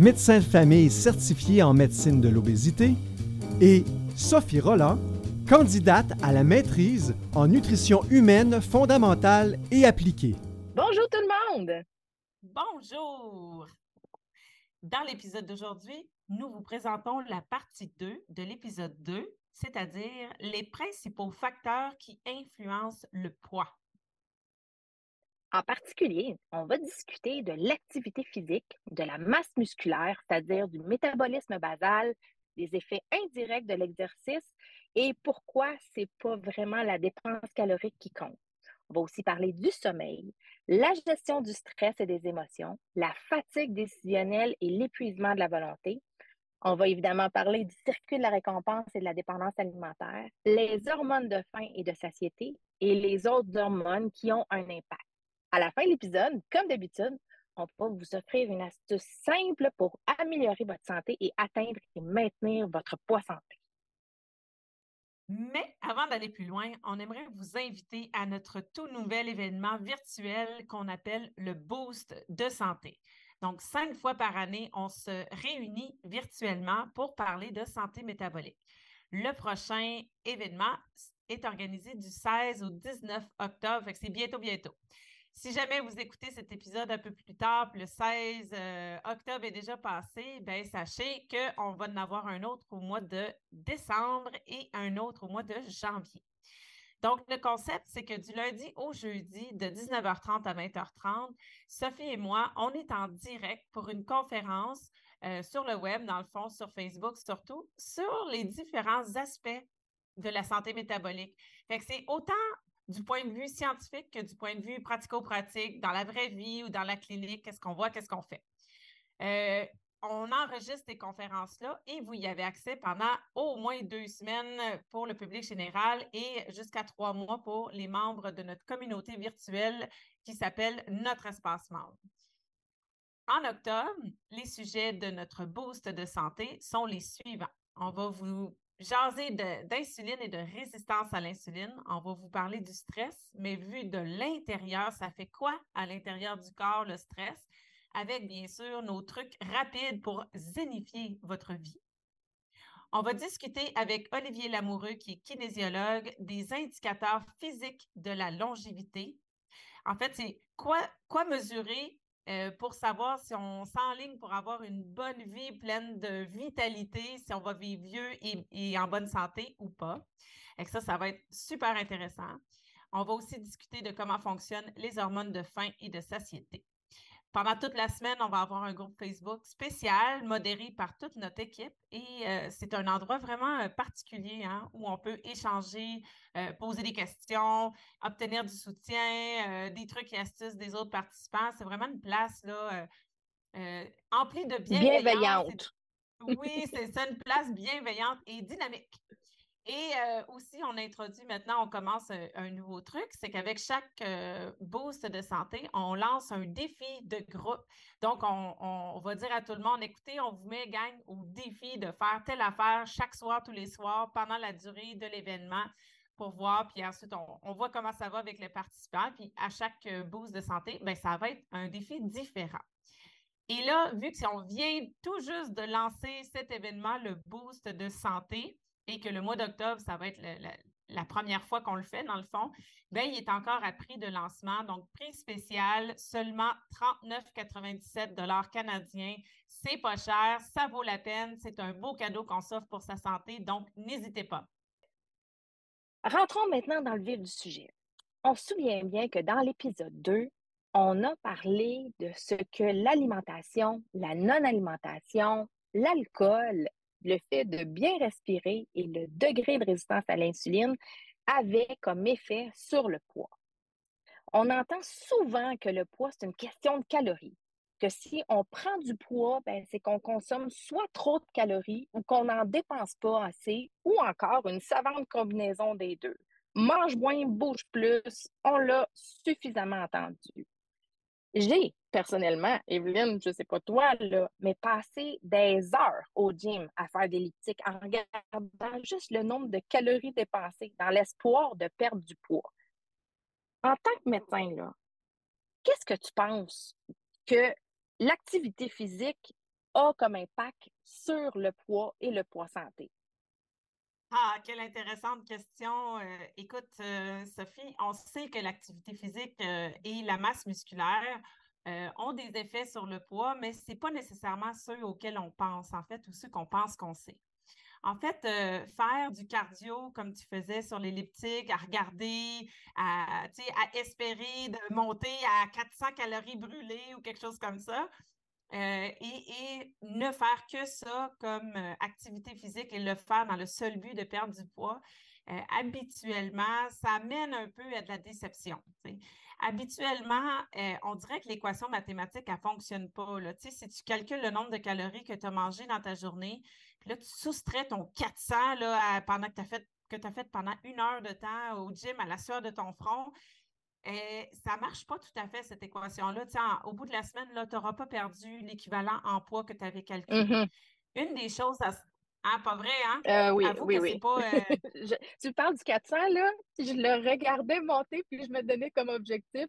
médecin de famille certifié en médecine de l'obésité, et Sophie Roland, candidate à la maîtrise en nutrition humaine fondamentale et appliquée. Bonjour tout le monde! Bonjour! Dans l'épisode d'aujourd'hui, nous vous présentons la partie 2 de l'épisode 2, c'est-à-dire les principaux facteurs qui influencent le poids. En particulier, on va discuter de l'activité physique, de la masse musculaire, c'est-à-dire du métabolisme basal, des effets indirects de l'exercice et pourquoi c'est pas vraiment la dépense calorique qui compte. On va aussi parler du sommeil, la gestion du stress et des émotions, la fatigue décisionnelle et l'épuisement de la volonté. On va évidemment parler du circuit de la récompense et de la dépendance alimentaire, les hormones de faim et de satiété et les autres hormones qui ont un impact. À la fin de l'épisode, comme d'habitude, on va vous offrir une astuce simple pour améliorer votre santé et atteindre et maintenir votre poids santé. Mais avant d'aller plus loin, on aimerait vous inviter à notre tout nouvel événement virtuel qu'on appelle le Boost de santé. Donc, cinq fois par année, on se réunit virtuellement pour parler de santé métabolique. Le prochain événement est organisé du 16 au 19 octobre, c'est bientôt, bientôt. Si jamais vous écoutez cet épisode un peu plus tard, le 16 euh, octobre est déjà passé, ben sachez qu'on va en avoir un autre au mois de décembre et un autre au mois de janvier. Donc, le concept, c'est que du lundi au jeudi, de 19h30 à 20h30, Sophie et moi, on est en direct pour une conférence euh, sur le web, dans le fond, sur Facebook surtout, sur les différents aspects de la santé métabolique. Fait que c'est autant du point de vue scientifique que du point de vue pratico-pratique, dans la vraie vie ou dans la clinique, qu'est-ce qu'on voit, qu'est-ce qu'on fait? Euh, on enregistre ces conférences-là et vous y avez accès pendant au moins deux semaines pour le public général et jusqu'à trois mois pour les membres de notre communauté virtuelle qui s'appelle Notre Espace Membre. En octobre, les sujets de notre boost de santé sont les suivants. On va vous jaser d'insuline et de résistance à l'insuline. On va vous parler du stress, mais vu de l'intérieur, ça fait quoi à l'intérieur du corps, le stress, avec bien sûr nos trucs rapides pour zénifier votre vie. On va discuter avec Olivier Lamoureux, qui est kinésiologue, des indicateurs physiques de la longévité. En fait, c'est quoi, quoi mesurer euh, pour savoir si on s'enligne pour avoir une bonne vie pleine de vitalité, si on va vivre vieux et, en bonne santé ou pas. Et ça, ça va être super intéressant. On va aussi discuter de comment fonctionnent les hormones de faim et de satiété. Pendant toute la semaine, on va avoir un groupe Facebook spécial, modéré par toute notre équipe. Et euh, c'est un endroit vraiment euh, particulier hein, où on peut échanger, euh, poser des questions, obtenir du soutien, des trucs et astuces des autres participants. C'est vraiment une place là, emplie de bienveillance. Bienveillante. Oui, c'est ça, une place bienveillante et dynamique. Et aussi, on introduit maintenant, on commence un, nouveau truc, c'est qu'avec chaque boost de santé, on lance un défi de groupe. Donc, on, va dire à tout le monde, écoutez, on vous met, gang, au défi de faire telle affaire chaque soir, tous les soirs, pendant la durée de l'événement pour voir, puis ensuite, on, voit comment ça va avec les participants. Puis à chaque boost de santé, bien, ça va être un défi différent. Et là, vu qu'on vient tout juste de lancer cet événement, le boost de santé, et que le mois d'octobre, ça va être la, première fois qu'on le fait, dans le fond, bien, il est encore à prix de lancement. Donc, prix spécial, seulement 39,97 canadiens. C'est pas cher, ça vaut la peine. C'est un beau cadeau qu'on s'offre pour sa santé. Donc, n'hésitez pas. Rentrons maintenant dans le vif du sujet. On se souvient bien que dans l'épisode 2, on a parlé de ce que l'alimentation, la non-alimentation, l'alcool le fait de bien respirer et le degré de résistance à l'insuline avaient comme effet sur le poids. On entend souvent que le poids, c'est une question de calories. que si on prend du poids, ben, c'est qu'on consomme soit trop de calories ou qu'on n'en dépense pas assez, ou encore une savante combinaison des deux. Mange moins, bouge plus, on l'a suffisamment entendu. J'ai personnellement, Evelyne, je ne sais pas toi, là, mais passé des heures au gym à faire des elliptiques en regardant juste le nombre de calories dépensées dans l'espoir de perdre du poids. En tant que médecin, qu'est-ce que tu penses que l'activité physique a comme impact sur le poids et le poids santé? Ah, quelle intéressante question. Euh, écoute, euh, Sophie, on sait que l'activité physique euh, et la masse musculaire ont des effets sur le poids, mais ce n'est pas nécessairement ceux auxquels on pense, en fait, ou ceux qu'on pense qu'on sait. En fait, faire du cardio comme tu faisais sur l'elliptique, à regarder, à, à espérer de monter à 400 calories brûlées ou quelque chose comme ça, euh, et, ne faire que ça comme euh, activité physique et le faire dans le seul but de perdre du poids, euh, habituellement, ça amène un peu à de la déception. Habituellement, on dirait que l'équation mathématique, elle ne fonctionne pas. Là. Si tu calcules le nombre de calories que tu as mangé dans ta journée, puis là, tu soustrais ton 400 là, pendant que tu fait que tu as fait pendant une heure de temps au gym à la sueur de ton front, et ça ne marche pas tout à fait, cette équation-là. Au bout de la semaine, tu n'auras pas perdu l'équivalent en poids que tu avais calculé. Mm-hmm. Une des choses à, ah, pas vrai, hein? Euh, oui, oui, oui. Pas, euh, tu parles du 400, là? Je le regardais monter, puis je me donnais comme objectif,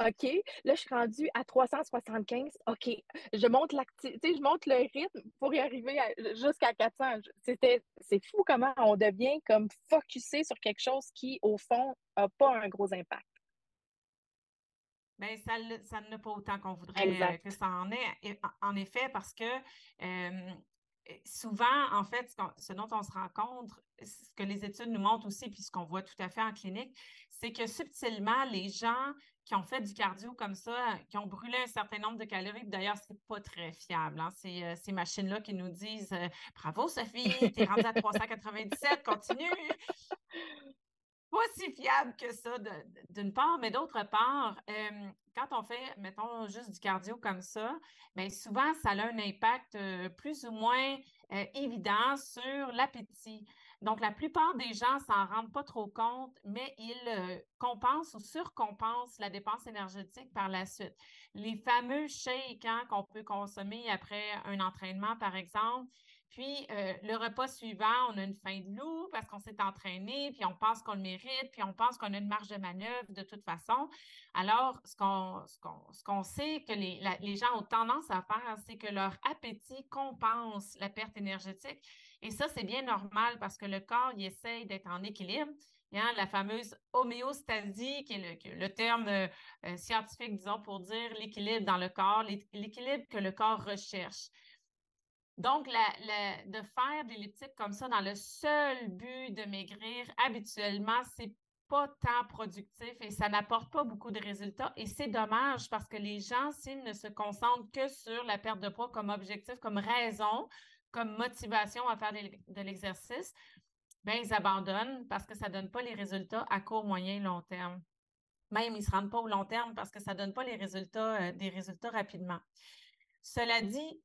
OK, là, je suis rendue à 375. OK, je monte l'activité, je monte le rythme pour y arriver jusqu'à 400. C'était, c'est fou comment on devient comme focusé sur quelque chose qui, au fond, n'a pas un gros impact. Bien, ça, ça n'a pas autant qu'on voudrait euh, que ça en ait. En effet, parce que souvent, en fait, ce, dont on se rend compte, ce que les études nous montrent aussi, puis ce qu'on voit tout à fait en clinique, c'est que subtilement, les gens qui ont fait du cardio comme ça, qui ont brûlé un certain nombre de calories, d'ailleurs, c'est pas très fiable. Hein, euh, ces machines-là qui nous disent euh, Bravo, Sophie, t'es rendue à 397, continue pas si fiable que ça, d'une part, mais d'autre part, quand on fait, mettons, juste du cardio comme ça, bien souvent, ça a un impact plus ou moins évident sur l'appétit. Donc, la plupart des gens s'en rendent pas trop compte, mais ils compensent ou surcompensent la dépense énergétique par la suite. Les fameux shakes hein, qu'on peut consommer après un entraînement, par exemple, puis euh, le repas suivant, on a une faim de loup parce qu'on s'est entraîné, puis on pense qu'on le mérite, puis on pense qu'on a une marge de manœuvre de toute façon. Alors, ce qu'on sait que les, les, gens ont tendance à faire, c'est que leur appétit compense la perte énergétique. Et ça, c'est bien normal parce que le corps, il essaye d'être en équilibre. Hein, la fameuse homéostasie, qui est le, terme euh, euh, scientifique, disons, pour dire l'équilibre dans le corps, l'équilibre que le corps recherche. Donc, de faire des elliptiques comme ça dans le seul but de maigrir, habituellement, c'est pas tant productif et ça n'apporte pas beaucoup de résultats. Et c'est dommage parce que les gens, s'ils ne se concentrent que sur la perte de poids comme objectif, comme raison, comme motivation à faire de l'exercice, ben ils abandonnent parce que ça ne donne pas les résultats à court, moyen, long terme. Même, ils ne se rendent pas au long terme parce que ça ne donne pas les résultats, euh, des résultats rapidement. Cela dit,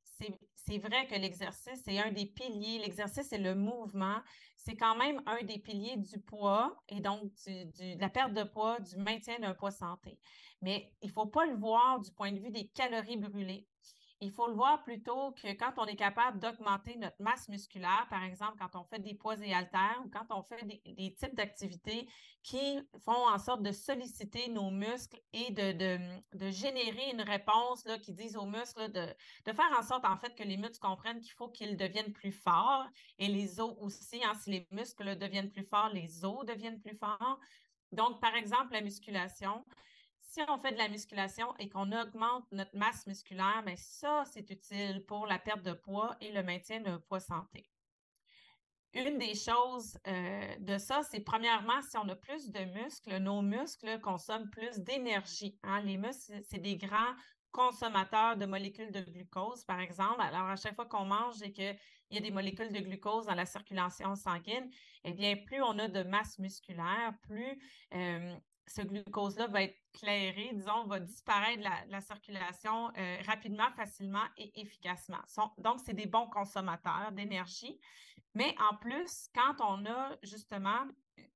c'est vrai que l'exercice est un des piliers. L'exercice et le mouvement, c'est quand même un des piliers du poids et donc de la perte de poids, du maintien d'un poids santé. Mais il ne faut pas le voir du point de vue des calories brûlées il faut le voir plutôt que quand on est capable d'augmenter notre masse musculaire, par exemple, quand on fait des poids et haltères ou quand on fait des, types d'activités qui font en sorte de solliciter nos muscles et de, générer une réponse qui dise aux muscles de, faire en sorte, en fait, que les muscles comprennent qu'il faut qu'ils deviennent plus forts et les os aussi. Hein, si les muscles deviennent plus forts, les os deviennent plus forts. Donc, par exemple, la musculation, si on fait de la musculation et qu'on augmente notre masse musculaire, bien ça, c'est utile pour la perte de poids et le maintien d'un poids santé. Une des choses euh, de ça, c'est premièrement, si on a plus de muscles, nos muscles consomment plus d'énergie. Hein. Les muscles, c'est des grands consommateurs de molécules de glucose, par exemple. Alors, à chaque fois qu'on mange et qu'il y a des molécules de glucose dans la circulation sanguine, eh bien, plus on a de masse musculaire, plus euh, ce glucose-là va être clairé, disons, va disparaître de la, circulation euh, rapidement, facilement et efficacement. donc, c'est des bons consommateurs d'énergie. Mais en plus, quand on a justement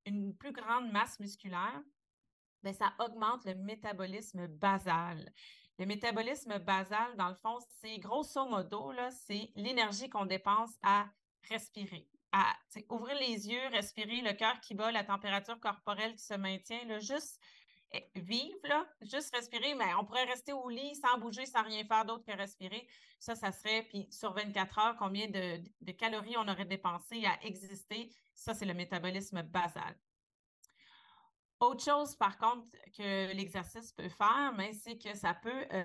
une plus grande masse musculaire, bien, ça augmente le métabolisme basal. Le métabolisme basal, dans le fond, c'est grosso modo, c'est l'énergie qu'on dépense à respirer ouvrir les yeux, respirer, le cœur qui bat, la température corporelle qui se maintient, là, juste eh, vivre, là, juste respirer, mais on pourrait rester au lit sans bouger, sans rien faire d'autre que respirer. Ça, ça serait, puis sur 24 heures, combien de, calories on aurait dépensé à exister? Ça, c'est le métabolisme basal. Autre chose, par contre, que l'exercice peut faire, c'est que ça peut euh,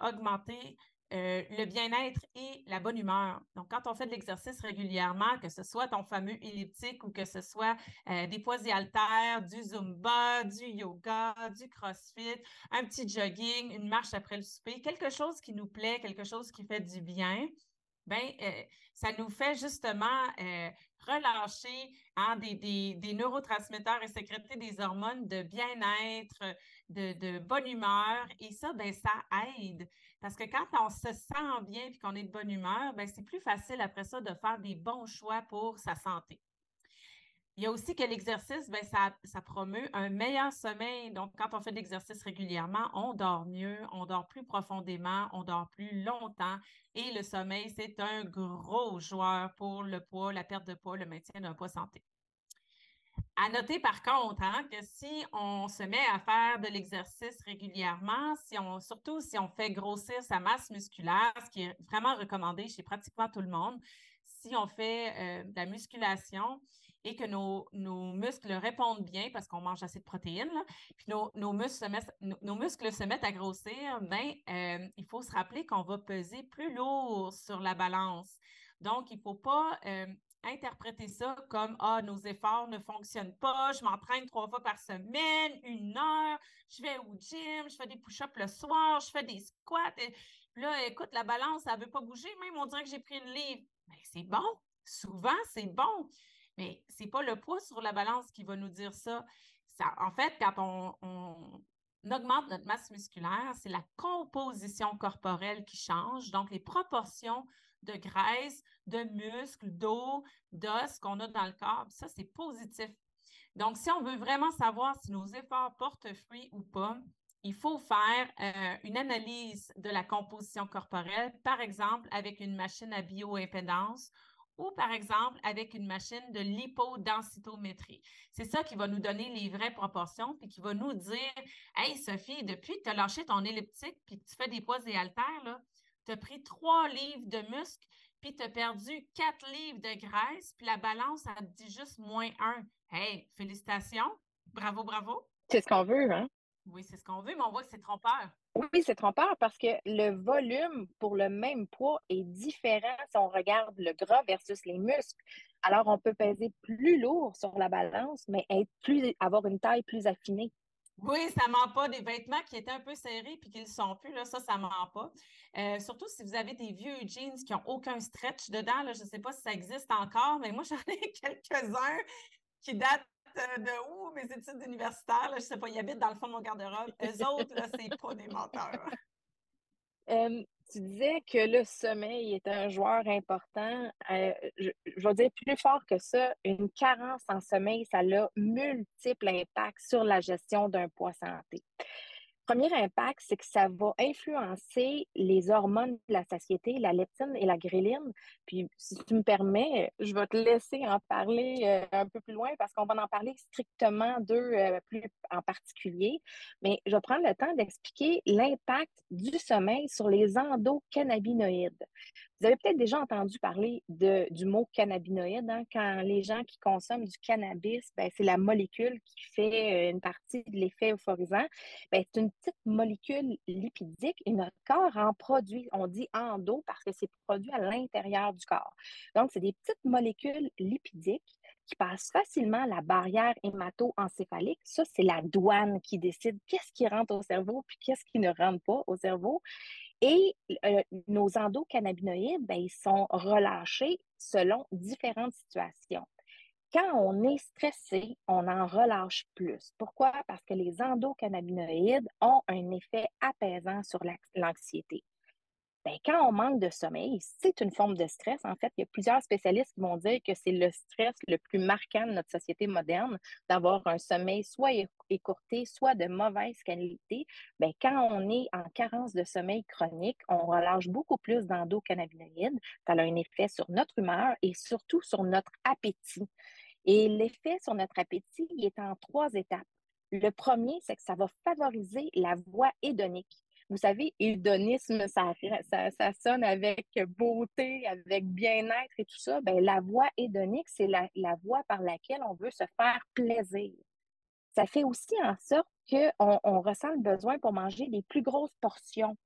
augmenter euh, le bien-être et la bonne humeur. Donc, quand on fait de l'exercice régulièrement, que ce soit ton fameux elliptique ou que ce soit euh, des poids et haltères, du zumba, du yoga, du crossfit, un petit jogging, une marche après le souper, quelque chose qui nous plaît, quelque chose qui fait du bien, ben, euh, ça nous fait justement relâcher hein, des, neurotransmetteurs et sécréter des hormones de bien-être, de, de, bonne humeur. Et ça, ben, ça aide parce que quand on se sent bien et qu'on est de bonne humeur, ben, c'est plus facile après ça de faire des bons choix pour sa santé. Il y a aussi que l'exercice, ben, ça, promeut un meilleur sommeil. Donc, quand on fait de l'exercice régulièrement, on dort mieux, on dort plus profondément, on dort plus longtemps. Et le sommeil, c'est un gros joueur pour le poids, la perte de poids, le maintien d'un poids santé. À noter par contre hein, que si on se met à faire de l'exercice régulièrement, si on, surtout si on fait grossir sa masse musculaire, ce qui est vraiment recommandé chez pratiquement tout le monde, si on fait euh, de la musculation et que nos, muscles répondent bien parce qu'on mange assez de protéines, puis nos, muscles se mettent, nos, muscles se mettent à grossir, ben, euh, il faut se rappeler qu'on va peser plus lourd sur la balance. Donc, il ne faut pas euh, interpréter ça comme Ah, nos efforts ne fonctionnent pas, je m'entraîne trois fois par semaine, une heure, je vais au gym, je fais des push-ups le soir, je fais des squats. Là, écoute, la balance, elle ne veut pas bouger, même on dirait que j'ai pris une livre. Mais c'est bon, souvent, c'est bon. Mais ce n'est pas le poids sur la balance qui va nous dire ça. en fait, quand on, on augmente notre masse musculaire, c'est la composition corporelle qui change, donc les proportions de graisse, de muscles, d'eau, d'os qu'on a dans le corps. Ça, c'est positif. Donc, si on veut vraiment savoir si nos efforts portent fruit ou pas, il faut faire euh, une analyse de la composition corporelle, par exemple avec une machine à bioimpédance ou par exemple avec une machine de lipodensitométrie. C'est ça qui va nous donner les vraies proportions puis qui va nous dire Hey Sophie, depuis que tu as lâché ton elliptique puis que tu fais des poids et haltères, tu as pris trois livres de muscles, puis tu as perdu quatre livres de graisse, puis la balance, a dit juste moins un. Hey, félicitations. Bravo, bravo. C'est ce qu'on veut, hein? Oui, c'est ce qu'on veut, mais on voit que c'est trompeur. Oui, c'est trompeur parce que le volume pour le même poids est différent si on regarde le gras versus les muscles. Alors, on peut peser plus lourd sur la balance, mais avoir une taille plus affinée. Oui, ça ne ment pas. Des vêtements qui étaient un peu serrés puis qui ne sont plus, là, ça, ça ne ment pas. Euh, surtout si vous avez des vieux jeans qui n'ont aucun stretch dedans. Je ne sais pas si ça existe encore, mais moi, j'en ai quelques-uns qui datent de où mes études universitaires. je ne sais pas, ils habitent dans le fond de mon garde-robe. Eux autres, là, c'est pas des menteurs. Euh, tu disais que le sommeil est un joueur important. Euh, je, je, vais dire plus fort que ça, une carence en sommeil, ça a multiples impacts sur la gestion d'un poids santé premier impact, c'est que ça va influencer les hormones de la satiété, la leptine et la gréline. Puis, si tu me permets, je vais te laisser en parler euh, un peu plus loin parce qu'on va en parler strictement d'eux euh, plus en particulier. Mais je vais prendre le temps d'expliquer l'impact du sommeil sur les endocannabinoïdes. Vous avez peut-être déjà entendu parler de, du mot cannabinoïde. Hein? Quand les gens qui consomment du cannabis, ben, c'est la molécule qui fait euh, une partie de l'effet euphorisant. Ben, c'est une petite molécule lipidique et notre corps en produit. On dit endo parce que c'est produit à l'intérieur du corps. Donc, c'est des petites molécules lipidiques qui passent facilement la barrière hémato-encéphalique. Ça, c'est la douane qui décide qu'est-ce qui rentre au cerveau puis qu'est-ce qui ne rentre pas au cerveau. Et euh, nos endocannabinoïdes, ben, ils sont relâchés selon différentes situations. quand on est stressé, on en relâche plus. Pourquoi? Parce que les endocannabinoïdes ont un effet apaisant sur l'anxiété. Ben, quand on manque de sommeil, c'est une forme de stress. En fait, il y a plusieurs spécialistes qui vont dire que c'est le stress le plus marquant de notre société moderne, d'avoir un sommeil soit écourté, soit de mauvaise qualité. Ben, quand on est en carence de sommeil chronique, on relâche beaucoup plus d'endocannabinoïdes. Ça a un effet sur notre humeur et surtout sur notre appétit. Et l'effet sur notre appétit il est en trois étapes. Le premier, c'est que ça va favoriser la voie hédonique. Vous savez, hédonisme, ça, ça, sonne avec beauté, avec bien-être et tout ça. Bien, la voie hédonique, c'est la, la voie par laquelle on veut se faire plaisir. Ça fait aussi en sorte qu'on on ressent le besoin pour manger des plus grosses portions.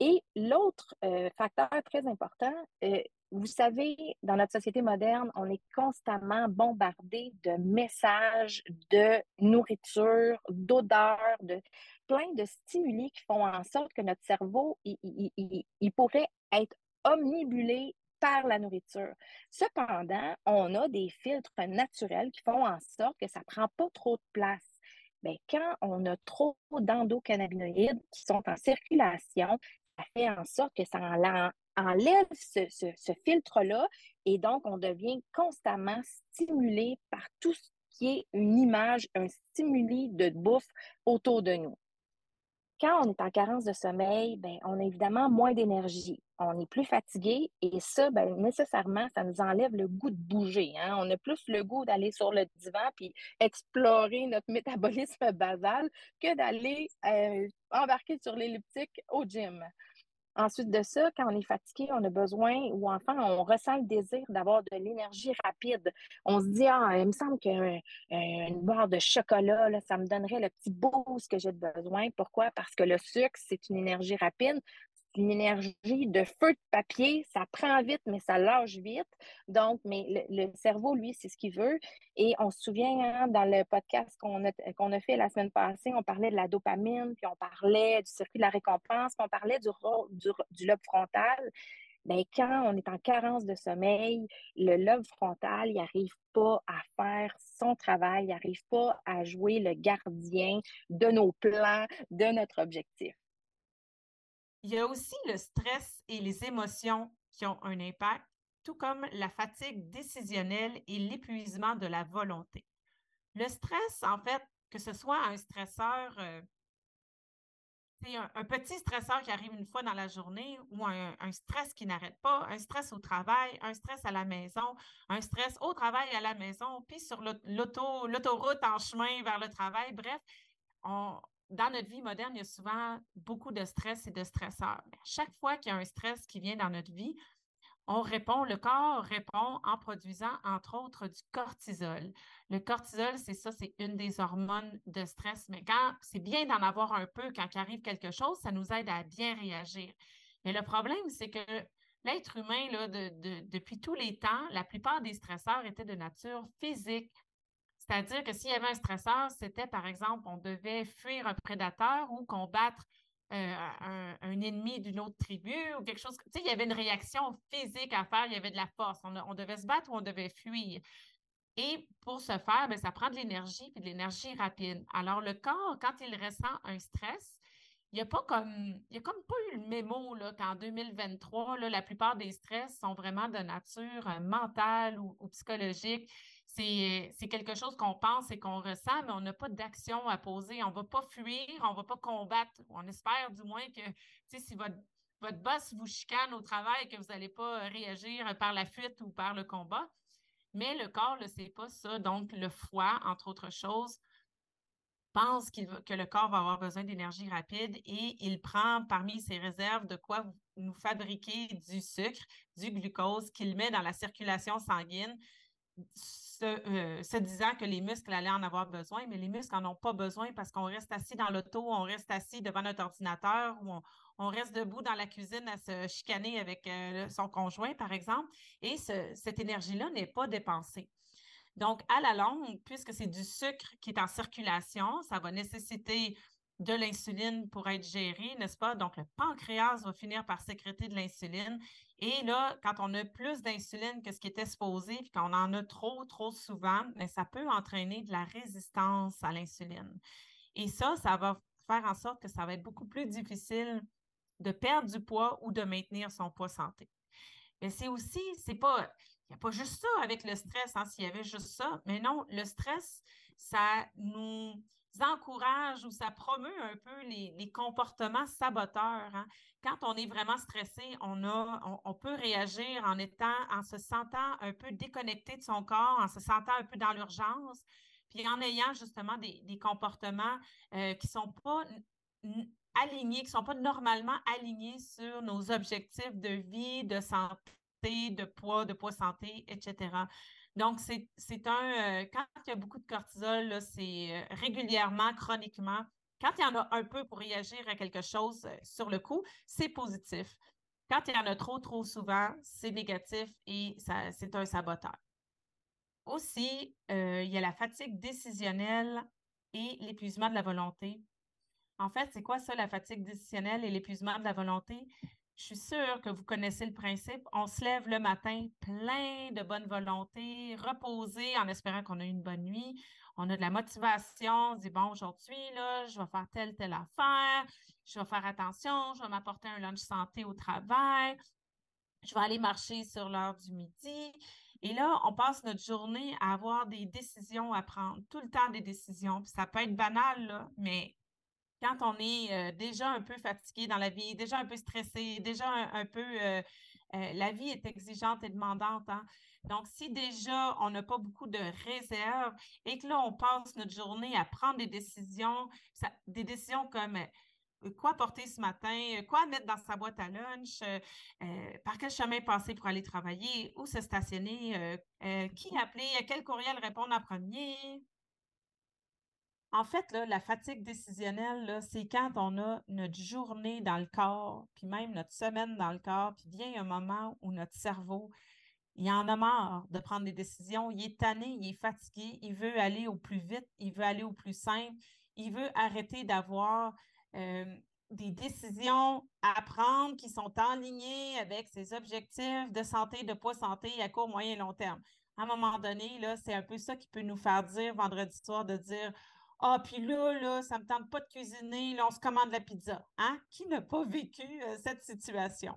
Et l'autre euh, facteur très important, euh, vous savez, dans notre société moderne, on est constamment bombardé de messages, de nourriture, d'odeurs, de plein de stimuli qui font en sorte que notre cerveau, il, pourrait être omnibulé par la nourriture. Cependant, on a des filtres naturels qui font en sorte que ça ne prend pas trop de place. Mais quand on a trop d'endocannabinoïdes qui sont en circulation, ça fait en sorte que ça enlève ce, filtre-là et donc on devient constamment stimulé par tout ce qui est une image, un stimuli de bouffe autour de nous. Quand on est en carence de sommeil, ben, on a évidemment moins d'énergie. On est plus fatigué et ça, ben, nécessairement, ça nous enlève le goût de bouger. Hein. On a plus le goût d'aller sur le divan puis explorer notre métabolisme basal que d'aller euh, embarquer sur l'elliptique au gym. Ensuite de ça, quand on est fatigué, on a besoin, ou enfin, on ressent le désir d'avoir de l'énergie rapide. On se dit, ah, il me semble qu'une barre de chocolat, ça me donnerait le petit boost que j'ai besoin. Pourquoi? Parce que le sucre, c'est une énergie rapide une énergie de feu de papier, ça prend vite, mais ça lâche vite. Donc, mais le, cerveau, lui, c'est ce qu'il veut. Et on se souvient, hein, dans le podcast qu'on a, a fait la semaine passée, on parlait de la dopamine, puis on parlait du circuit de la récompense, puis on parlait du, du, du lobe frontal. Bien, quand on est en carence de sommeil, le lobe frontal, il n'arrive pas à faire son travail, il n'arrive pas à jouer le gardien de nos plans, de notre objectif. Il y a aussi le stress et les émotions qui ont un impact, tout comme la fatigue décisionnelle et l'épuisement de la volonté. Le stress, en fait, que ce soit un stresseur, euh, un, petit stresseur qui arrive une fois dans la journée ou un, stress qui n'arrête pas, un stress au travail, un stress à la maison, un stress au travail à la maison, puis sur l'autoroute en chemin vers le travail. Bref, on, dans notre vie moderne, il y a souvent beaucoup de stress et de stresseurs. chaque fois qu'il y a un stress qui vient dans notre vie, on répond, le corps répond en produisant, entre autres, du cortisol. Le cortisol, c'est ça, c'est une des hormones de stress. Mais quand c'est bien d'en avoir un peu quand il arrive quelque chose, ça nous aide à bien réagir. Mais le problème, c'est que l'être humain, depuis tous les temps, la plupart des stresseurs étaient de nature physique, c'est-à-dire que s'il y avait un stresseur, c'était par exemple, on devait fuir un prédateur ou combattre euh, un, ennemi d'une autre tribu ou quelque chose. Tu sais, il y avait une réaction physique à faire, il y avait de la force. On, devait se battre ou on devait fuir. Et pour ce faire, bien, ça prend de l'énergie et de l'énergie rapide. Alors, le corps, quand il ressent un stress, il n'y a pas comme il y a comme pas eu le mémo qu'en 2023, là, la plupart des stress sont vraiment de nature euh, mentale ou psychologique c'est quelque chose qu'on pense et qu'on ressent, mais on n'a pas d'action à poser. On ne va pas fuir, on ne va pas combattre. On espère du moins que si votre, votre boss vous chicane au travail, que vous n'allez pas réagir par la fuite ou par le combat. Mais le corps ne sait pas ça. Donc, le foie, entre autres choses, pense que le corps va avoir besoin d'énergie rapide et il prend parmi ses réserves de quoi nous fabriquer du sucre, du glucose, qu'il met dans la circulation sanguine euh, se, disant que les muscles allaient en avoir besoin, mais les muscles n'en ont pas besoin parce qu'on reste assis dans l'auto, on reste assis devant notre ordinateur ou on, reste debout dans la cuisine à se chicaner avec euh, son conjoint, par exemple, et cette énergie-là n'est pas dépensée. Donc, à la longue, puisque c'est du sucre qui est en circulation, ça va nécessiter de l'insuline pour être gérée, n'est-ce pas? Donc, le pancréas va finir par sécréter de l'insuline. Et là, quand on a plus d'insuline que ce qui était supposé, puis qu'on en a trop, trop souvent, bien, ça peut entraîner de la résistance à l'insuline. Et ça, ça va faire en sorte que ça va être beaucoup plus difficile de perdre du poids ou de maintenir son poids santé. Mais c'est aussi, c'est pas, il n'y a pas juste ça avec le stress, hein, s'il y avait juste ça, mais non, le stress, ça nous encourage ou ça promeut un peu les, comportements saboteurs. Hein. Quand on est vraiment stressé, on, a, on, peut réagir en étant, en se sentant un peu déconnecté de son corps, en se sentant un peu dans l'urgence, puis en ayant justement des, comportements euh, qui ne sont pas alignés, qui ne sont pas normalement alignés sur nos objectifs de vie, de santé de poids, de poids santé, etc. Donc, c'est un, euh, quand il y a beaucoup de cortisol, c'est euh, régulièrement, chroniquement, quand il y en a un peu pour réagir à quelque chose euh, sur le coup, c'est positif. Quand il y en a trop, trop souvent, c'est négatif et c'est un saboteur. Aussi, il y a la fatigue décisionnelle et l'épuisement de la volonté. En fait, c'est quoi ça, la fatigue décisionnelle et l'épuisement de la volonté? Je suis sûre que vous connaissez le principe. On se lève le matin plein de bonne volonté, reposé en espérant qu'on a une bonne nuit. On a de la motivation, on se dit bon, aujourd'hui, là, je vais faire telle, telle affaire, je vais faire attention, je vais m'apporter un lunch santé au travail, je vais aller marcher sur l'heure du midi. Et là, on passe notre journée à avoir des décisions à prendre, tout le temps des décisions. ça peut être banal, là, mais quand on est euh, déjà un peu fatigué dans la vie, déjà un peu stressé, déjà un, peu, euh, euh, la vie est exigeante et demandante. Hein. Donc, si déjà on n'a pas beaucoup de réserves et que là, on passe notre journée à prendre des décisions, des décisions comme quoi porter ce matin, quoi mettre dans sa boîte à lunch, par quel chemin passer pour aller travailler, où se stationner, qui appeler, à quel courriel répondre en premier, en fait, la fatigue décisionnelle, c'est quand on a notre journée dans le corps, puis même notre semaine dans le corps, puis vient un moment où notre cerveau, il en a marre de prendre des décisions, il est tanné, il est fatigué, il veut aller au plus vite, il veut aller au plus simple, il veut arrêter d'avoir des décisions à prendre qui sont alignées avec ses objectifs de santé, de poids santé à court, moyen et long terme. À un moment donné, c'est un peu ça qui peut nous faire dire vendredi soir de dire ah, puis là, là, ça ne me tente pas de cuisiner, là, on se commande la pizza. Hein? Qui n'a pas vécu euh, cette situation?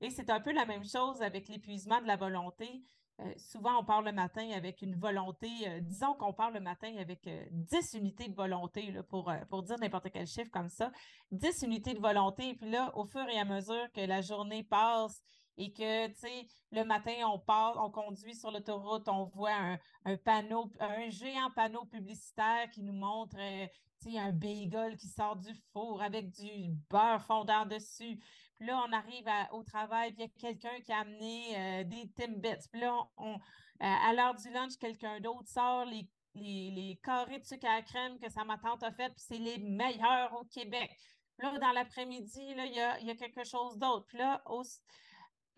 Et c'est un peu la même chose avec l'épuisement de la volonté. Euh, souvent, on part le matin avec une volonté, euh, disons qu'on part le matin avec 10 unités de volonté, là, pour, pour dire n'importe quel chiffre comme ça, 10 unités de volonté. Et puis là, au fur et à mesure que la journée passe et que, tu sais, le matin, on part, on conduit sur l'autoroute, on voit un, panneau, un géant panneau publicitaire qui nous montre, euh, tu sais, un bagel qui sort du four avec du beurre fondant dessus. Puis là, on arrive au travail, puis il y a quelqu'un qui a amené euh, des Timbits. Puis là, euh, à l'heure du lunch, quelqu'un d'autre sort les, les, carrés de sucre à crème que sa ma tante a fait, puis c'est les meilleurs au Québec. Là, dans l'après-midi, il y a, y a, quelque chose d'autre. Puis là,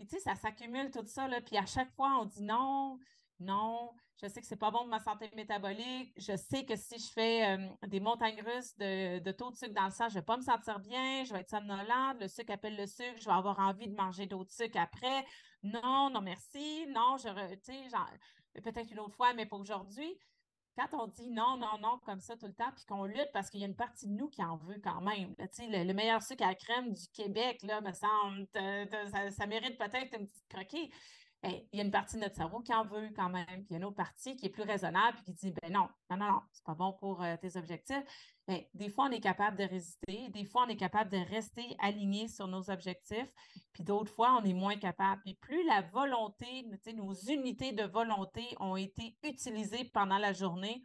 tu sais, ça s'accumule tout ça, là. Puis, à chaque fois, on dit non, non, je sais que c'est pas bon pour ma santé métabolique. Je sais que si je fais euh, des montagnes russes de, taux de sucre dans le sang, je vais pas me sentir bien, je vais être somnolente, le sucre appelle le sucre, je vais avoir envie de manger d'autres sucres après. Non, non, merci. Non, je, tu sais, peut-être une autre fois, mais pas aujourd'hui quand on dit non, non, non, comme ça tout le temps, puis qu'on lutte parce qu'il y a une partie de nous qui en veut quand même. le, le, meilleur sucre à crème du Québec, là, me semble, ça, mérite peut-être une petite croquée. Il y a une partie de notre cerveau qui en veut quand même. Puis il y a une autre partie qui est plus raisonnable et qui dit ben non, non, non, non, c'est pas bon pour euh, tes objectifs. Ben, des fois, on est capable de résister, des fois, on est capable de rester aligné sur nos objectifs, puis d'autres fois, on est moins capable. Puis plus la volonté, nos unités de volonté ont été utilisées pendant la journée,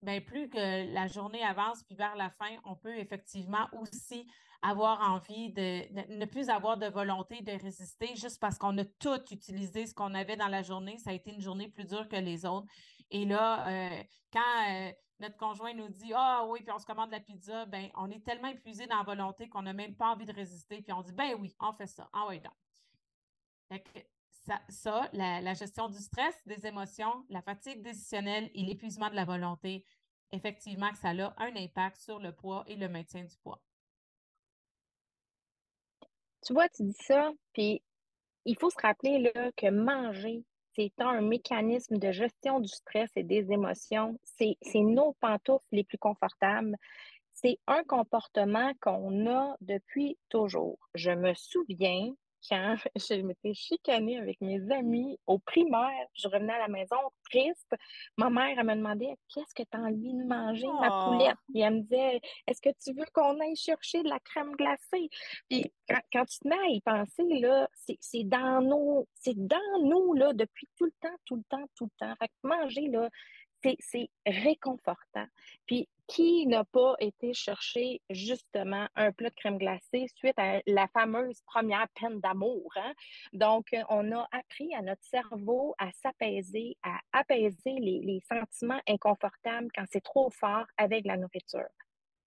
bien, plus que la journée avance, puis vers la fin, on peut effectivement aussi avoir envie de, ne plus avoir de volonté de résister juste parce qu'on a tout utilisé ce qu'on avait dans la journée. Ça a été une journée plus dure que les autres. Et là, euh, quand euh, notre conjoint nous dit Ah oui, puis on se commande la pizza, ben on est tellement épuisé dans la volonté qu'on n'a même pas envie de résister. Puis on dit Ben oui, on fait ça. Ah oui, donc. ça, la, la, gestion du stress, des émotions, la fatigue décisionnelle et l'épuisement de la volonté, effectivement ça a un impact sur le poids et le maintien du poids. Tu vois, tu dis ça, puis il faut se rappeler que manger, c'est un mécanisme de gestion du stress et des émotions. C'est nos pantoufles les plus confortables. C'est un comportement qu'on a depuis toujours. Je me souviens quand je m'étais chicanée avec mes amis au primaire, je revenais à la maison triste. Ma mère, elle me demandait Qu'est-ce que tu as envie de manger, ma poulette Puis elle me disait Est-ce que tu veux qu'on aille chercher de la crème glacée Puis quand, tu te mets à y penser, là, c'est dans nous, c'est dans nous là, depuis tout le temps, tout le temps, tout le temps. Fait que manger, là, c'est réconfortant. Puis, qui n'a pas été chercher justement un plat de crème glacée suite à la fameuse première peine d'amour? Hein? Donc, on a appris à notre cerveau à s'apaiser, à apaiser les, sentiments inconfortables quand c'est trop fort avec la nourriture.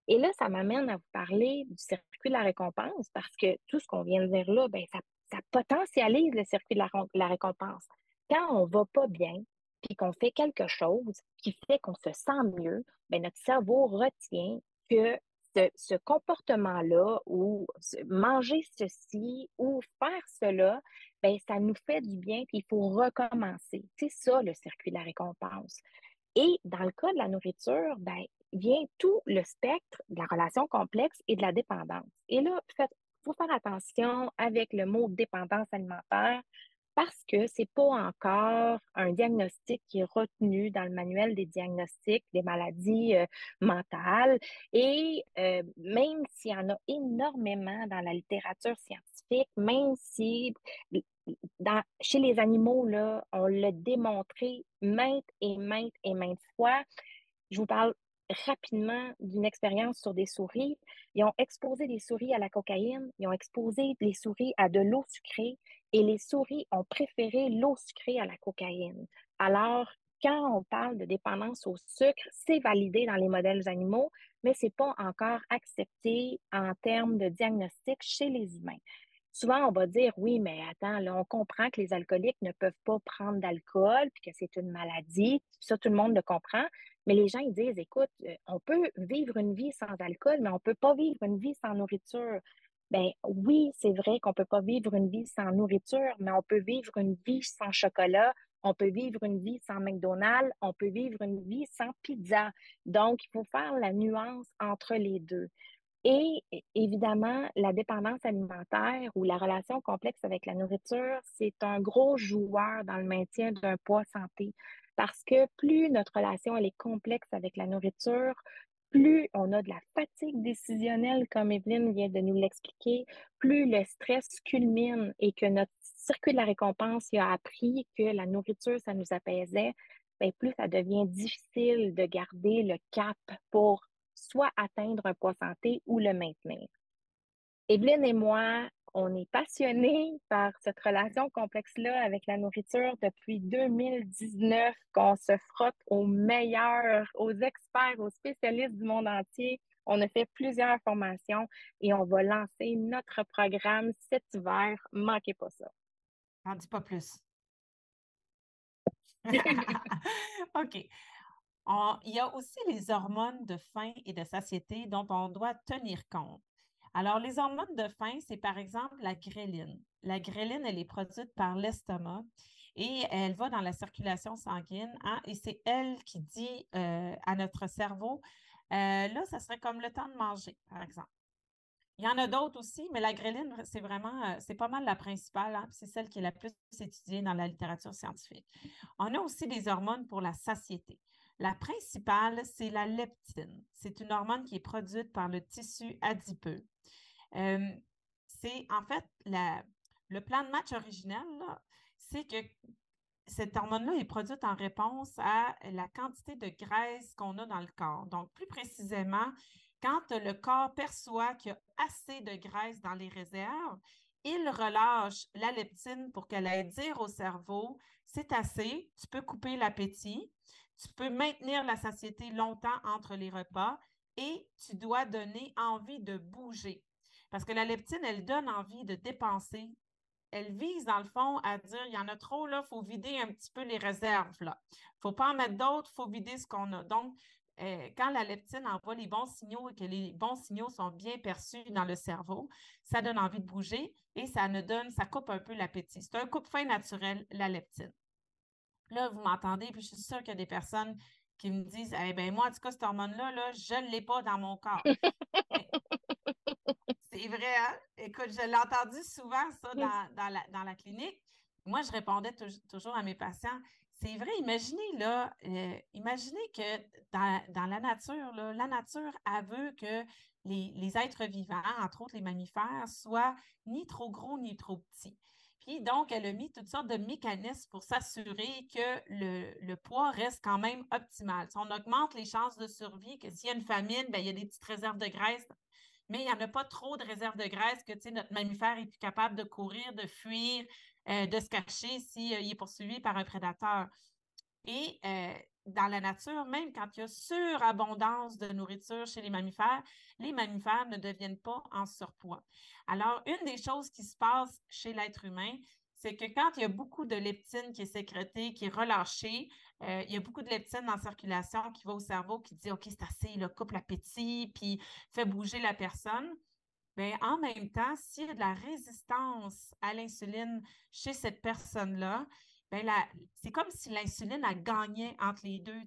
Et là, ça m'amène à vous parler du circuit de la récompense parce que tout ce qu'on vient de dire là, ben, ça, ça potentialise le circuit de la, récompense. Quand on va pas bien, puis qu'on fait quelque chose qui fait qu'on se sent mieux, bien, notre cerveau retient que ce, comportement-là ou manger ceci ou faire cela, bien, ça nous fait du bien, puis il faut recommencer. C'est ça le circuit de la récompense. Et dans le cas de la nourriture, bien, vient tout le spectre de la relation complexe et de la dépendance. Et là, il faut faire attention avec le mot dépendance alimentaire parce que ce n'est pas encore un diagnostic qui est retenu dans le manuel des diagnostics des maladies euh, mentales. Et euh, même s'il y en a énormément dans la littérature scientifique, même si chez les animaux, là, on l'a démontré maintes et maintes et maintes fois, je vous parle rapidement d'une expérience sur des souris. Ils ont exposé des souris à la cocaïne, ils ont exposé les souris à de l'eau sucrée et les souris ont préféré l'eau sucrée à la cocaïne. Alors, quand on parle de dépendance au sucre, c'est validé dans les modèles animaux, mais ce n'est pas encore accepté en termes de diagnostic chez les humains. Souvent, on va dire oui, mais attends, là, on comprend que les alcooliques ne peuvent pas prendre d'alcool, puis que c'est une maladie. Ça, tout le monde le comprend. Mais les gens, ils disent, écoute, euh, on peut vivre une vie sans alcool, mais on ne peut pas vivre une vie sans nourriture. Ben oui, c'est vrai qu'on ne peut pas vivre une vie sans nourriture, mais on peut vivre une vie sans chocolat, on peut vivre une vie sans McDonald's, on peut vivre une vie sans pizza. Donc, il faut faire la nuance entre les deux. Et évidemment, la dépendance alimentaire ou la relation complexe avec la nourriture, c'est un gros joueur dans le maintien d'un poids santé. Parce que plus notre relation elle est complexe avec la nourriture, plus on a de la fatigue décisionnelle, comme Evelyne vient de nous l'expliquer, plus le stress culmine et que notre circuit de la récompense a appris que la nourriture, ça nous apaisait, bien, plus ça devient difficile de garder le cap pour soit atteindre un poids santé ou le maintenir. Evelyne et moi, on est passionnés par cette relation complexe-là avec la nourriture depuis 2019, qu'on se frotte aux meilleurs, aux experts, aux spécialistes du monde entier. On a fait plusieurs formations et on va lancer notre programme cet hiver. Manquez pas ça. N'en dis pas plus. OK il y a aussi les hormones de faim et de satiété dont on doit tenir compte. Alors, les hormones de faim, c'est par exemple la gréline. La gréline, elle est produite par l'estomac et elle va dans la circulation sanguine hein, et c'est elle qui dit euh, à notre cerveau, euh, là, ça serait comme le temps de manger, par exemple. Il y en a d'autres aussi, mais la gréline, c'est vraiment, euh, c'est pas mal la principale, hein, c'est celle qui est la plus étudiée dans la littérature scientifique. On a aussi des hormones pour la satiété. La principale, c'est la leptine. C'est une hormone qui est produite par le tissu adipeux. Euh, c'est en fait le plan de match original, c'est que cette hormone-là est produite en réponse à la quantité de graisse qu'on a dans le corps. Donc, plus précisément, quand le corps perçoit qu'il y a assez de graisse dans les réserves, il relâche la leptine pour qu'elle aille dire au cerveau, c'est assez, tu peux couper l'appétit tu peux maintenir la satiété longtemps entre les repas et tu dois donner envie de bouger. Parce que la leptine, elle donne envie de dépenser. Elle vise, dans le fond, à dire il y en a trop, là, il faut vider un petit peu les réserves. Il ne faut pas en mettre d'autres, il faut vider ce qu'on a. Donc, euh, quand la leptine envoie les bons signaux et que les bons signaux sont bien perçus dans le cerveau, ça donne envie de bouger et ça ne donne, ça coupe un peu l'appétit. C'est un coupe-fin naturel, la leptine. Là, vous m'entendez, puis je suis sûre qu'il y a des personnes qui me disent Eh bien, moi, en tout cas, cette hormone-là, là, je ne l'ai pas dans mon corps. C'est vrai, hein? Écoute, je l'ai entendu souvent, ça, dans, la, clinique. Moi, je répondais toujours à mes patients c'est vrai, imaginez là, euh, imaginez que dans, la nature, la nature a veut que les, êtres vivants, entre autres les mammifères, soient ni trop gros ni trop petits. Puis donc, elle a mis toutes sortes de mécanismes pour s'assurer que le, poids reste quand même optimal. Si on augmente les chances de survie, que s'il y a une famine, bien, il y a des petites réserves de graisse, mais il n'y en a pas trop de réserves de graisse que notre mammifère est plus capable de courir, de fuir, euh, de se cacher s'il euh, est poursuivi par un prédateur. Et euh, dans la nature, même quand il y a surabondance de nourriture chez les mammifères, les mammifères ne deviennent pas en surpoids. Alors, une des choses qui se passe chez l'être humain, c'est que quand il y a beaucoup de leptine qui est sécrétée, qui est relâchée, il y a beaucoup de leptine en circulation qui va au cerveau, qui dit OK, c'est assez, là, coupe l'appétit, puis fait bouger la personne. Bien, en même temps, s'il y a de la résistance à l'insuline chez cette personne-là, bien, c'est comme si l'insuline a gagné entre les deux.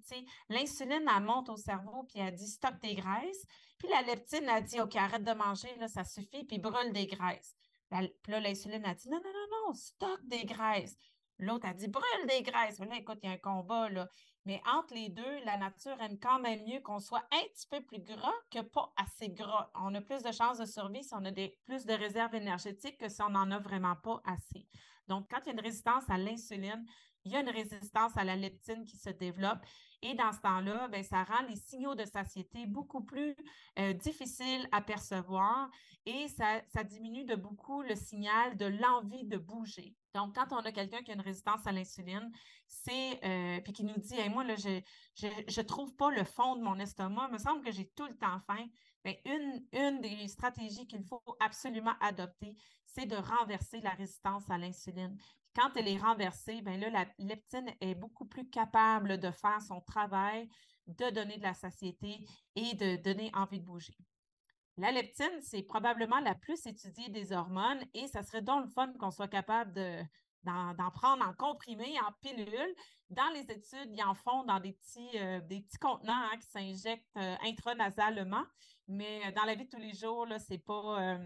L'insuline, elle monte au cerveau, puis elle dit stop des graisses. Puis la leptine a dit OK, arrête de manger, là, ça suffit, puis brûle des graisses. Puis là, l'insuline a dit non, non, non, non, stop des graisses. L'autre a dit brûle des graisses. Là, écoute, il y a un combat. Là. Mais entre les deux, la nature aime quand même mieux qu'on soit un petit peu plus gras que pas assez gras. On a plus de chances de survie si on a des, plus de réserves énergétiques que si on n'en a vraiment pas assez. Donc, quand il y a une résistance à l'insuline, il y a une résistance à la leptine qui se développe. Et dans ce temps-là, ben, ça rend les signaux de satiété beaucoup plus euh, difficiles à percevoir et ça, diminue de beaucoup le signal de l'envie de bouger. Donc, quand on a quelqu'un qui a une résistance à l'insuline, c'est euh, puis qui nous dit moi, là, je ne trouve pas le fond de mon estomac, il me semble que j'ai tout le temps faim. Bien, une, une des stratégies qu'il faut absolument adopter, c'est de renverser la résistance à l'insuline. Quand elle est renversée, bien là, la leptine est beaucoup plus capable de faire son travail, de donner de la satiété et de donner envie de bouger. La leptine, c'est probablement la plus étudiée des hormones et ça serait donc le fun qu'on soit capable d'en prendre en comprimé, en pilule. Dans les études, ils en font dans des petits, euh, des petits contenants hein, qui s'injectent euh, intranasalement, mais euh, dans la vie de tous les jours, ce n'est pas,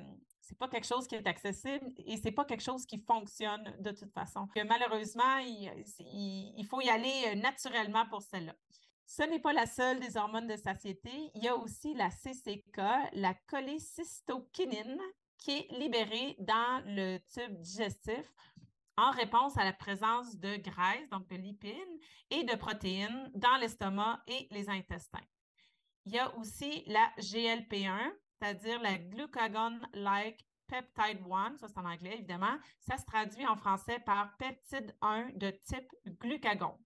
pas quelque chose qui est accessible et ce n'est pas quelque chose qui fonctionne de toute façon. malheureusement, il, faut y aller naturellement pour celle-là. Ce n'est pas la seule des hormones de satiété. Il y a aussi la CCK, la cholécystokinine, qui est libérée dans le tube digestif en réponse à la présence de graisse, donc de lipides, et de protéines dans l'estomac et les intestins. Il y a aussi la GLP1, c'est-à-dire la glucagon-like peptide 1, ça c'est en anglais évidemment. Ça se traduit en français par peptide 1 de type glucagon.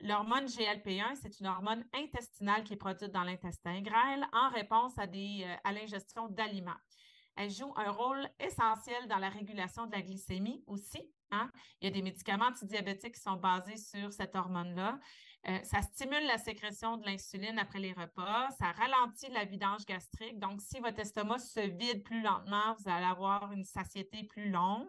L'hormone GLP1, c'est une hormone intestinale qui est produite dans l'intestin grêle en réponse euh, à l'ingestion d'aliments. Elle joue un rôle essentiel dans la régulation de la glycémie aussi. Hein. Il y a des médicaments antidiabétiques qui sont basés sur cette hormone-là. Euh, ça stimule la sécrétion de l'insuline après les repas. Ça ralentit la vidange gastrique. Donc, si votre estomac se vide plus lentement, vous allez avoir une satiété plus longue.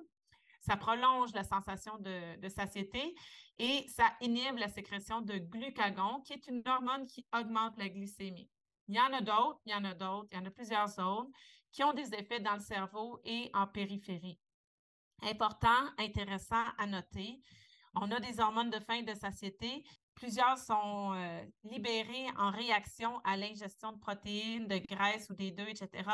Ça prolonge la sensation de, satiété et ça inhibe la sécrétion de glucagon, qui est une hormone qui augmente la glycémie. Il y en a d'autres, il y en a d'autres, il y en a plusieurs zones qui ont des effets dans le cerveau et en périphérie. Important, intéressant à noter, on a des hormones de faim et de satiété. Plusieurs sont euh, libérées en réaction à l'ingestion de protéines, de graisses ou des deux, etc.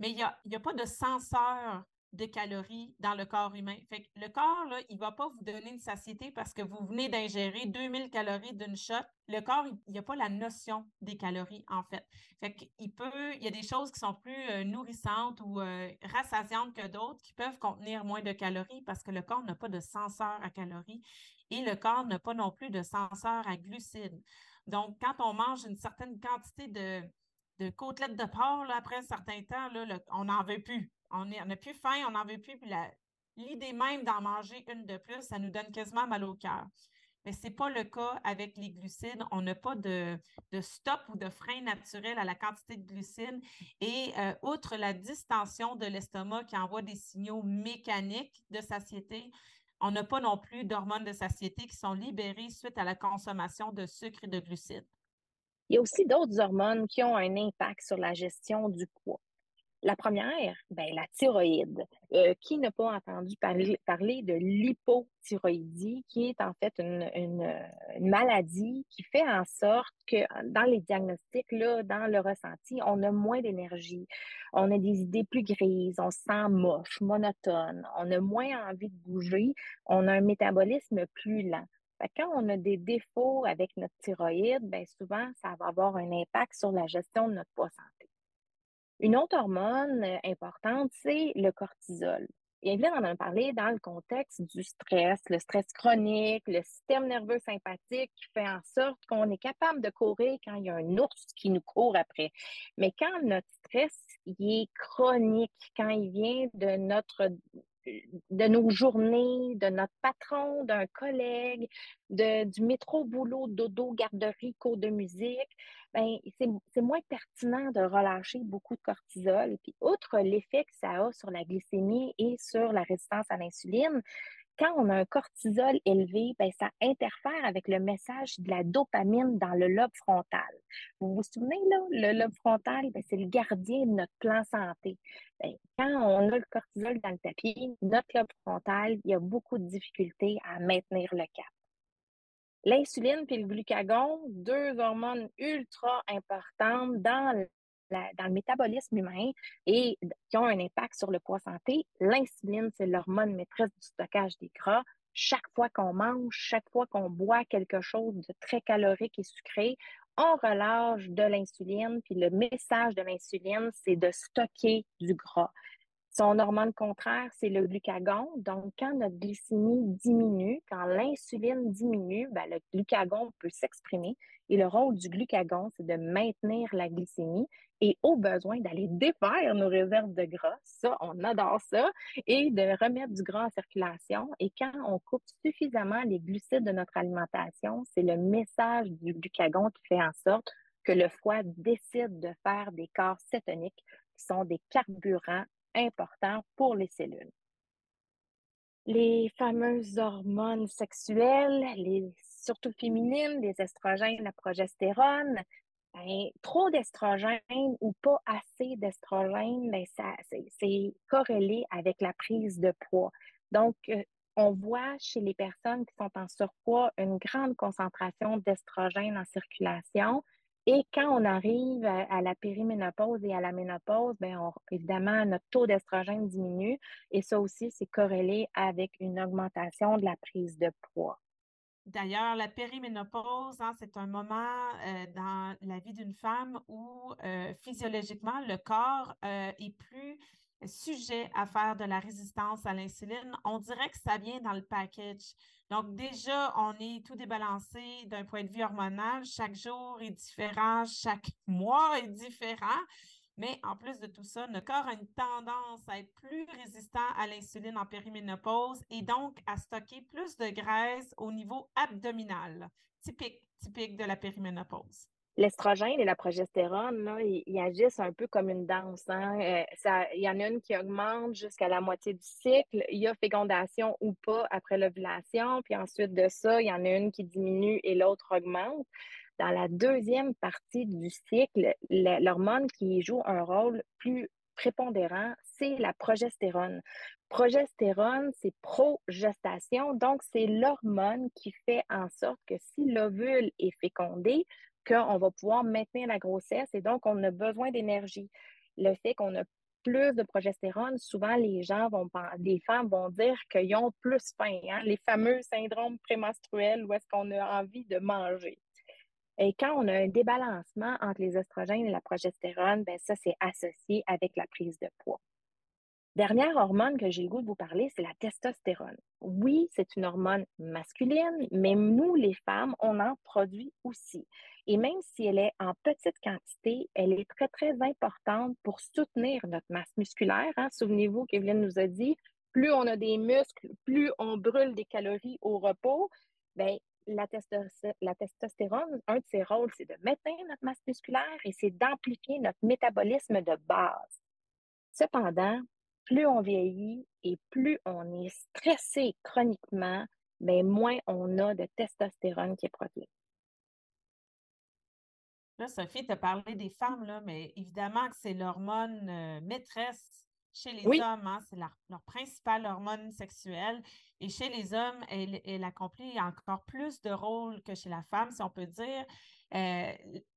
Mais il n'y a, pas de senseur de calories dans le corps humain. Fait le corps, il ne va pas vous donner une satiété parce que vous venez d'ingérer 2000 calories d'une shot. Le corps, il n'y a pas la notion des calories, en fait. Fait peut, il y a des choses qui sont plus euh, nourrissantes ou euh, rassasiantes que d'autres qui peuvent contenir moins de calories parce que le corps n'a pas de senseur à calories et le corps n'a pas non plus de senseur à glucides. Donc, quand on mange une certaine quantité de, côtelettes de porc, après un certain temps, là, on n'en veut plus on n'a plus faim, on n'en veut plus. Puis l'idée même d'en manger une de plus, ça nous donne quasiment mal au cœur. mais ce n'est pas le cas avec les glucides. On n'a pas de, stop ou de frein naturel à la quantité de glucides. Et euh, outre la distension de l'estomac qui envoie des signaux mécaniques de satiété, on n'a pas non plus d'hormones de satiété qui sont libérées suite à la consommation de sucre et de glucides. Il y a aussi d'autres hormones qui ont un impact sur la gestion du poids. La première, ben, la thyroïde. Euh, qui n'a pas entendu parler, de l'hypothyroïdie, qui est en fait une, maladie qui fait en sorte que dans les diagnostics, là, dans le ressenti, on a moins d'énergie, on a des idées plus grises, on se sent moche, monotone, on a moins envie de bouger, on a un métabolisme plus lent. quand on a des défauts avec notre thyroïde, ben souvent, ça va avoir un impact sur la gestion de notre poids santé. Une autre hormone euh, importante, c'est le cortisol. Et Evelyne en a parlé dans le contexte du stress, le stress chronique, le système nerveux sympathique qui fait en sorte qu'on est capable de courir quand il y a un ours qui nous court après. Mais quand notre stress est chronique, quand il vient de notre de nos journées, de notre patron, d'un collègue, de, du métro, boulot, dodo, garderie, cours de musique, ben, c'est moins pertinent de relâcher beaucoup de cortisol. Puis, outre l'effet que ça a sur la glycémie et sur la résistance à l'insuline, quand on a un cortisol élevé, ben, ça interfère avec le message de la dopamine dans le lobe frontal. Vous vous souvenez, là, le lobe frontal, ben, c'est le gardien de notre plan santé. Ben, quand on a le cortisol dans le tapis, notre lobe frontal, il y a beaucoup de difficultés à maintenir le cap. L'insuline et le glucagon, deux hormones ultra importantes dans dans le métabolisme humain et qui ont un impact sur le poids santé. L'insuline, c'est l'hormone maîtresse du stockage des gras. Chaque fois qu'on mange, chaque fois qu'on boit quelque chose de très calorique et sucré, on relâche de l'insuline, puis le message de l'insuline, c'est de stocker du gras. Son hormone contraire, c'est le glucagon. Donc, quand notre glycémie diminue, quand l'insuline diminue, ben, le glucagon peut s'exprimer. Et le rôle du glucagon, c'est de maintenir la glycémie et au besoin d'aller défaire nos réserves de gras. Ça, on adore ça. Et de remettre du gras en circulation. Et quand on coupe suffisamment les glucides de notre alimentation, c'est le message du glucagon qui fait en sorte que le foie décide de faire des corps cétoniques qui sont des carburants important pour les cellules. Les fameuses hormones sexuelles, les, surtout féminines, les estrogènes, la progestérone, ben, trop d'estrogène ou pas assez d'estrogène, ben, c'est corrélé avec la prise de poids. Donc, euh, on voit chez les personnes qui sont en surpoids une grande concentration d'estrogène en circulation, et quand on arrive à, la périménopause et à la ménopause, bien, évidemment, notre taux d'estrogène diminue et ça aussi, c'est corrélé avec une augmentation de la prise de poids. D'ailleurs, la périménopause, hein, c'est un moment euh, dans la vie d'une femme où euh, physiologiquement, le corps euh, est plus sujet à faire de la résistance à l'insuline. On dirait que ça vient dans le package. Donc, déjà, on est tout débalancé d'un point de vue hormonal. Chaque jour est différent, chaque mois est différent. Mais en plus de tout ça, notre corps a une tendance à être plus résistant à l'insuline en périménopause et donc à stocker plus de graisse au niveau abdominal, typique, typique de la périménopause l'estrogène et la progestérone, là, ils, agissent un peu comme une danse. Hein. Euh, il y en a une qui augmente jusqu'à la moitié du cycle. Il y a fécondation ou pas après l'ovulation. Puis ensuite de ça, il y en a une qui diminue et l'autre augmente. Dans la deuxième partie du cycle, l'hormone qui joue un rôle plus prépondérant, c'est la progestérone. Progestérone, c'est progestation, donc c'est l'hormone qui fait en sorte que si l'ovule est fécondé, qu'on va pouvoir maintenir la grossesse et donc on a besoin d'énergie. Le fait qu'on a plus de progestérone, souvent les gens vont, les femmes vont dire qu'ils ont plus faim, hein, les fameux syndromes prémenstruels où est-ce qu'on a envie de manger. Et quand on a un débalancement entre les oestrogènes et la progestérone, ben ça, c'est associé avec la prise de poids. Dernière hormone que j'ai le goût de vous parler, c'est la testostérone. Oui, c'est une hormone masculine, mais nous, les femmes, on en produit aussi. Et même si elle est en petite quantité, elle est très, très importante pour soutenir notre masse musculaire. Hein. Souvenez-vous qu'Evelyne nous a dit, plus on a des muscles, plus on brûle des calories au repos. Bien, la, testostérone, un de ses rôles, c'est de maintenir notre masse musculaire et c'est d'amplifier notre métabolisme de base. Cependant, plus on vieillit et plus on est stressé chroniquement, ben, moins on a de testostérone qui est produite. Là, Sophie, tu as parlé des femmes, là, mais évidemment que c'est l'hormone euh, maîtresse chez les hommes. Hein, c'est leur, principale hormone sexuelle. Et chez les hommes, elle, accomplit encore plus de rôles que chez la femme, si on peut dire. Euh,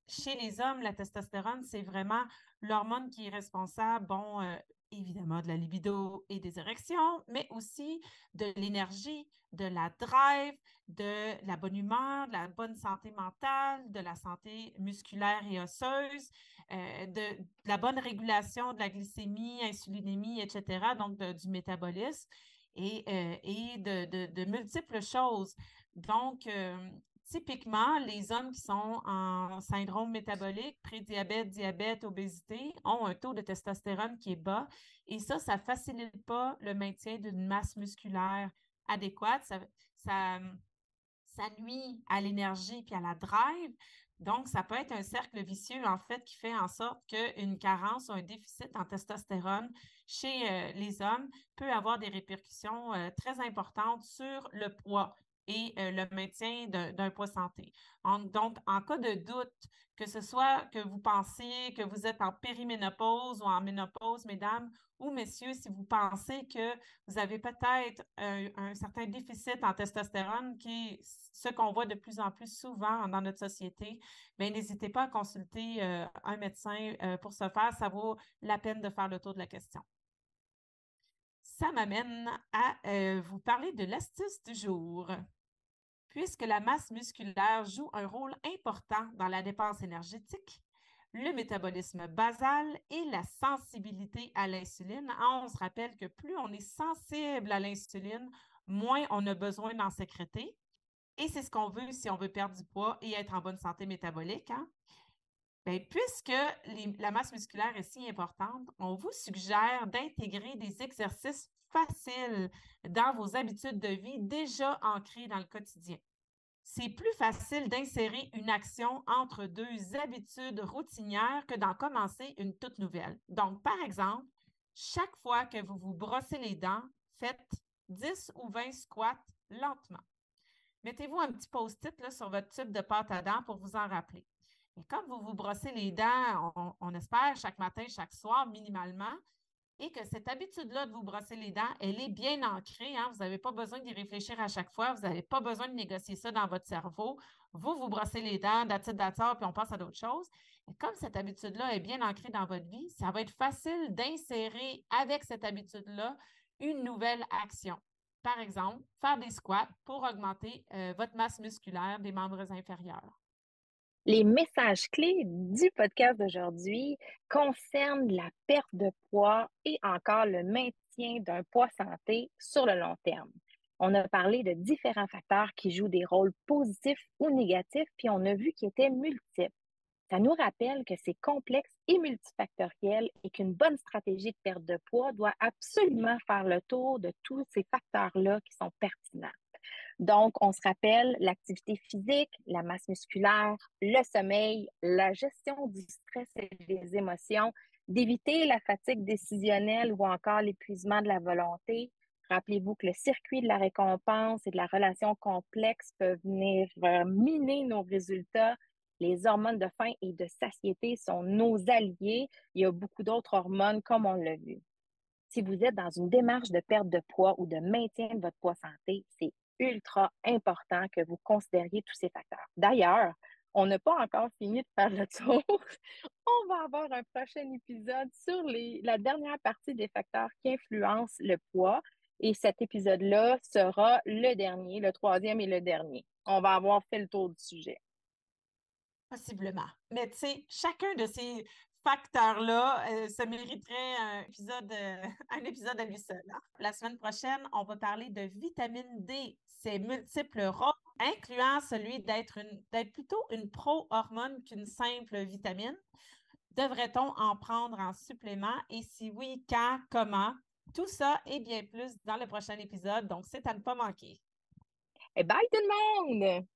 chez les hommes, la testostérone, c'est vraiment l'hormone qui est responsable, bon, euh, évidemment de la libido et des érections, mais aussi de l'énergie, de la drive, de la bonne humeur, de la bonne santé mentale, de la santé musculaire et osseuse, euh, de, la bonne régulation de la glycémie, insulinémie, etc., donc du métabolisme et, euh, et de, de, multiples choses. Donc, euh, typiquement, les hommes qui sont en syndrome métabolique, prédiabète, diabète, obésité, ont un taux de testostérone qui est bas. Et ça, ça ne facilite pas le maintien d'une masse musculaire adéquate. Ça, ça, nuit à l'énergie puis à la drive. Donc, ça peut être un cercle vicieux, en fait, qui fait en sorte qu'une carence ou un déficit en testostérone chez euh, les hommes peut avoir des répercussions euh, très importantes sur le poids et euh, le maintien d'un poids santé. donc, en cas de doute, que ce soit que vous pensez que vous êtes en périménopause ou en ménopause, mesdames ou messieurs, si vous pensez que vous avez peut-être un, certain déficit en testostérone, qui est ce qu'on voit de plus en plus souvent dans notre société, bien, n'hésitez pas à consulter euh, un médecin euh, pour ce faire. Ça vaut la peine de faire le tour de la question ça m'amène à vous parler de l'astuce du jour puisque la masse musculaire joue un rôle important dans la dépense énergétique, le métabolisme basal et la sensibilité à l'insuline. Ah, on se rappelle que plus on est sensible à l'insuline, moins on a besoin d'en sécréter. Et c'est ce qu'on veut si on veut perdre du poids et être en bonne santé métabolique. Hein. Ben, puisque la masse musculaire est si importante, on vous suggère d'intégrer des exercices faciles dans vos habitudes de vie déjà ancrées dans le quotidien c'est plus facile d'insérer une action entre deux habitudes routinières que d'en commencer une toute nouvelle. Donc, par exemple, chaque fois que vous vous brossez les dents, faites 10 ou 20 squats lentement. Mettez-vous un petit post-it sur votre tube de pâte à dents pour vous en rappeler. Et comme vous vous brossez les dents, on, on espère chaque matin, chaque soir, minimalement, et que cette habitude-là de vous brosser les dents, elle est bien ancrée. Hein. Vous n'avez pas besoin d'y réfléchir à chaque fois. Vous n'avez pas besoin de négocier ça dans votre cerveau. Vous, vous brossez les dents, d'attitude d'attard, puis on passe à d'autres choses. Et comme cette habitude-là est bien ancrée dans votre vie, ça va être facile d'insérer avec cette habitude-là une nouvelle action. Par exemple, faire des squats pour augmenter euh, votre masse musculaire des membres inférieurs. Les messages clés du podcast d'aujourd'hui concernent la perte de poids et encore le maintien d'un poids santé sur le long terme. On a parlé de différents facteurs qui jouent des rôles positifs ou négatifs, puis on a vu qu'ils étaient multiples. Ça nous rappelle que c'est complexe et multifactoriel et qu'une bonne stratégie de perte de poids doit absolument faire le tour de tous ces facteurs-là qui sont pertinents. Donc, on se rappelle l'activité physique, la masse musculaire, le sommeil, la gestion du stress et des émotions, d'éviter la fatigue décisionnelle ou encore l'épuisement de la volonté. Rappelez-vous que le circuit de la récompense et de la relation complexe peuvent venir miner nos résultats. Les hormones de faim et de satiété sont nos alliés. Il y a beaucoup d'autres hormones comme on l'a vu. Si vous êtes dans une démarche de perte de poids ou de maintien de votre poids santé, c'est ultra important que vous considériez tous ces facteurs. D'ailleurs, on n'a pas encore fini de faire le tour. on va avoir un prochain épisode sur la dernière partie des facteurs qui influencent le poids. Et cet épisode-là sera le dernier, le troisième et le dernier. On va avoir fait le tour du sujet. Possiblement. Mais tu sais, chacun de ces facteurs-là, euh, ça mériterait un épisode, euh, un épisode à lui seul. Hein. La semaine prochaine, on va parler de vitamine D, ses multiples rôles, incluant celui d'être plutôt une pro-hormone qu'une simple vitamine. Devrait-on en prendre en supplément? Et si oui, quand, comment? Tout ça et bien plus dans le prochain épisode, donc c'est à ne pas manquer. Et bye tout le monde!